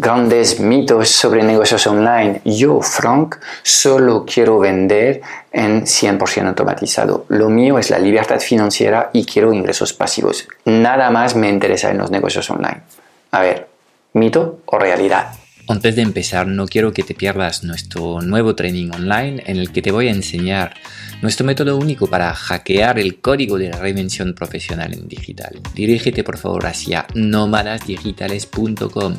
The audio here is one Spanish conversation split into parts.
grandes mitos sobre negocios online. Yo, Frank, solo quiero vender en 100% automatizado. Lo mío es la libertad financiera y quiero ingresos pasivos. Nada más me interesa en los negocios online. A ver, ¿mito o realidad? Antes de empezar, no quiero que te pierdas nuestro nuevo training online en el que te voy a enseñar nuestro método único para hackear el código de la reinvención profesional en digital. Dirígete por favor hacia nómadasdigitales.com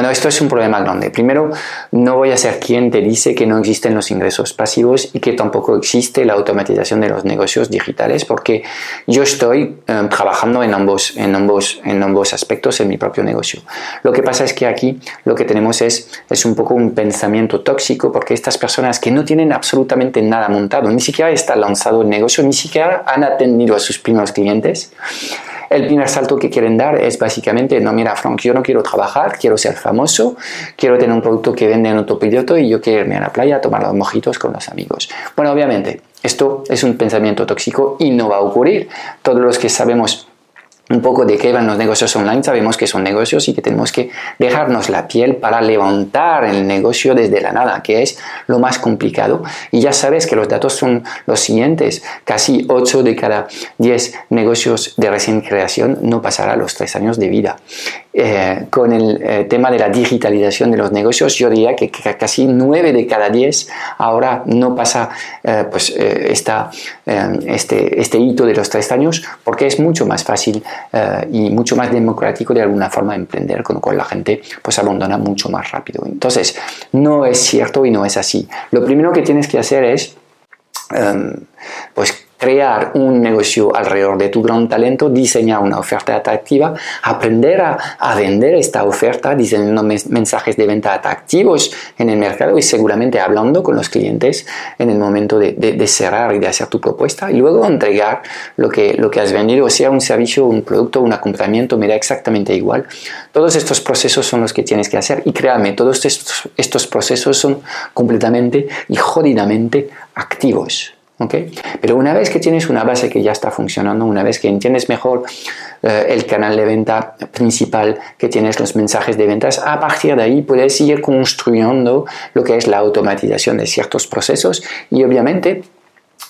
Bueno, esto es un problema grande. Primero, no voy a ser quien te dice que no existen los ingresos pasivos y que tampoco existe la automatización de los negocios digitales, porque yo estoy eh, trabajando en ambos, en, ambos, en ambos aspectos en mi propio negocio. Lo que pasa es que aquí lo que tenemos es, es un poco un pensamiento tóxico, porque estas personas que no tienen absolutamente nada montado, ni siquiera está lanzado el negocio, ni siquiera han atendido a sus primeros clientes, el primer salto que quieren dar es básicamente, no, mira, Frank, yo no quiero trabajar, quiero ser famoso, quiero tener un producto que vende en autopiloto y yo quiero irme a la playa a tomar los mojitos con los amigos. Bueno, obviamente, esto es un pensamiento tóxico y no va a ocurrir. Todos los que sabemos un poco de qué van los negocios online, sabemos que son negocios y que tenemos que dejarnos la piel para levantar el negocio desde la nada, que es lo más complicado. Y ya sabes que los datos son los siguientes. Casi 8 de cada 10 negocios de recién creación no pasará los 3 años de vida. Eh, con el eh, tema de la digitalización de los negocios, yo diría que, casi 9 de cada 10 ahora no pasa eh, pues, esta, este, este hito de los 3 años porque es mucho más fácil y mucho más democrático de alguna forma emprender, con lo cual la gente pues abandona mucho más rápido. Entonces, no es cierto y no es así. Lo primero que tienes que hacer es pues crear un negocio alrededor de tu gran talento, diseñar una oferta atractiva, aprender a, vender esta oferta, diseñando mensajes de venta atractivos en el mercado y seguramente hablando con los clientes en el momento de, cerrar y de hacer tu propuesta y luego entregar lo que, lo que has vendido, o sea un servicio, un producto, un acompañamiento, me da exactamente igual. Todos estos procesos son los que tienes que hacer y créame, todos estos, estos procesos son completamente y jodidamente activos. Pero una vez que tienes una base que ya está funcionando, una vez que entiendes mejor eh, el canal de venta principal, que tienes los mensajes de ventas, a partir de ahí puedes ir construyendo lo que es la automatización de ciertos procesos y obviamente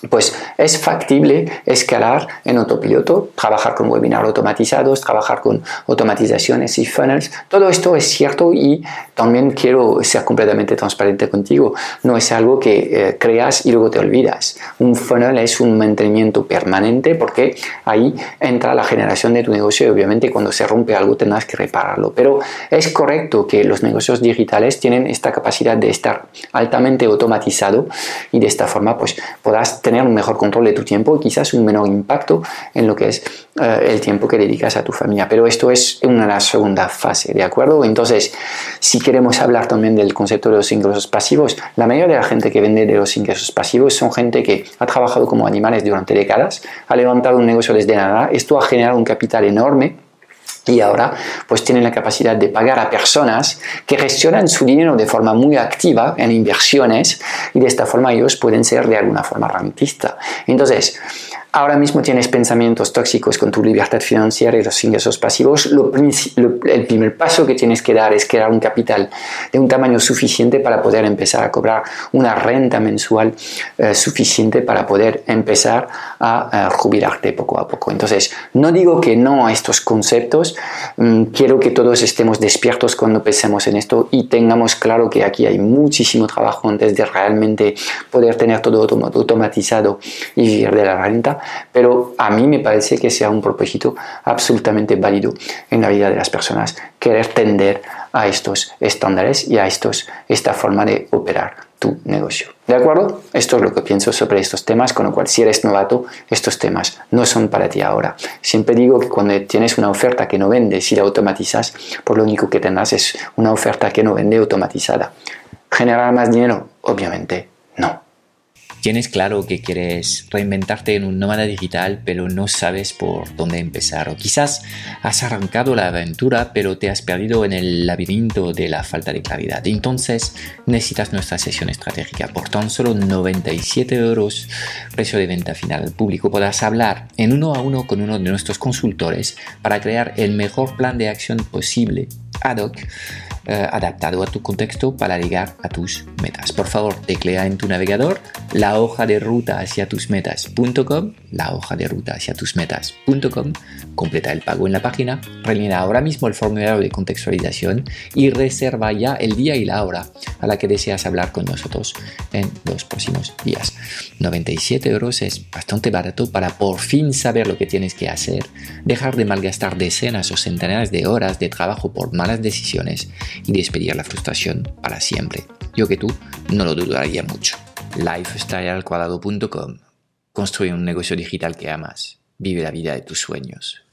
pues es factible escalar en autopiloto, trabajar con webinars automatizados, trabajar con automatizaciones y funnels. Todo esto es cierto y también quiero ser completamente transparente contigo. No es algo que eh, creas y luego te olvidas. Un funnel es un mantenimiento permanente porque ahí entra la generación de tu negocio y obviamente cuando se rompe algo tendrás que repararlo. Pero es correcto que los negocios digitales tienen esta capacidad de estar altamente automatizado y de esta forma pues podrás tener tener un mejor control de tu tiempo y quizás un menor impacto en lo que es eh, el tiempo que dedicas a tu familia. Pero esto es una segunda fase, ¿de acuerdo? Entonces, si queremos hablar también del concepto de los ingresos pasivos, la mayoría de la gente que vende de los ingresos pasivos son gente que ha trabajado como animales durante décadas, ha levantado un negocio desde nada, esto ha generado un capital enorme y ahora pues tienen la capacidad de pagar a personas que gestionan su dinero de forma muy activa en inversiones y de esta forma ellos pueden ser de alguna forma rentistas. Entonces, ahora mismo tienes pensamientos tóxicos con tu libertad financiera y los ingresos pasivos, el primer paso que tienes que dar es crear un capital de un tamaño suficiente para poder empezar a cobrar una renta mensual eh, suficiente para poder empezar a, jubilarte poco a poco. Entonces, no digo que no a estos conceptos, mm, quiero que todos estemos despiertos cuando pensemos en esto y tengamos claro que aquí hay muchísimo trabajo antes de realmente poder tener todo automatizado y vivir de la renta pero a mí me parece que sea un propósito absolutamente válido en la vida de las personas querer tender a estos estándares y a estos, esta forma de operar tu negocio. ¿De acuerdo? Esto es lo que pienso sobre estos temas, con lo cual si eres novato, estos temas no son para ti ahora. Siempre digo que cuando tienes una oferta que no vende, si la automatizas, pues lo único que tendrás es una oferta que no vende automatizada. ¿Generar más dinero? Obviamente. Tienes claro que quieres reinventarte en un nómada digital, pero no sabes por dónde empezar. O quizás has arrancado la aventura, pero te has perdido en el laberinto de la falta de claridad. Entonces necesitas nuestra sesión estratégica. Por tan solo 97 euros, precio de venta final al público, podrás hablar en uno a uno con uno de nuestros consultores para crear el mejor plan de acción posible ad hoc eh, adaptado a tu contexto para llegar a tus metas. Por favor, teclea en tu navegador la hoja de ruta hacia tus metas.com, la hoja de ruta hacia tus metas.com, completa el pago en la página, rellena ahora mismo el formulario de contextualización y reserva ya el día y la hora a la que deseas hablar con nosotros en los próximos días. 97 euros es bastante barato para por fin saber lo que tienes que hacer, dejar de malgastar decenas o centenares de horas de trabajo por malas decisiones y despedir la frustración para siempre. Yo que tú no lo dudaría mucho. Lifestylealcuadrado.com Construye un negocio digital que amas. Vive la vida de tus sueños.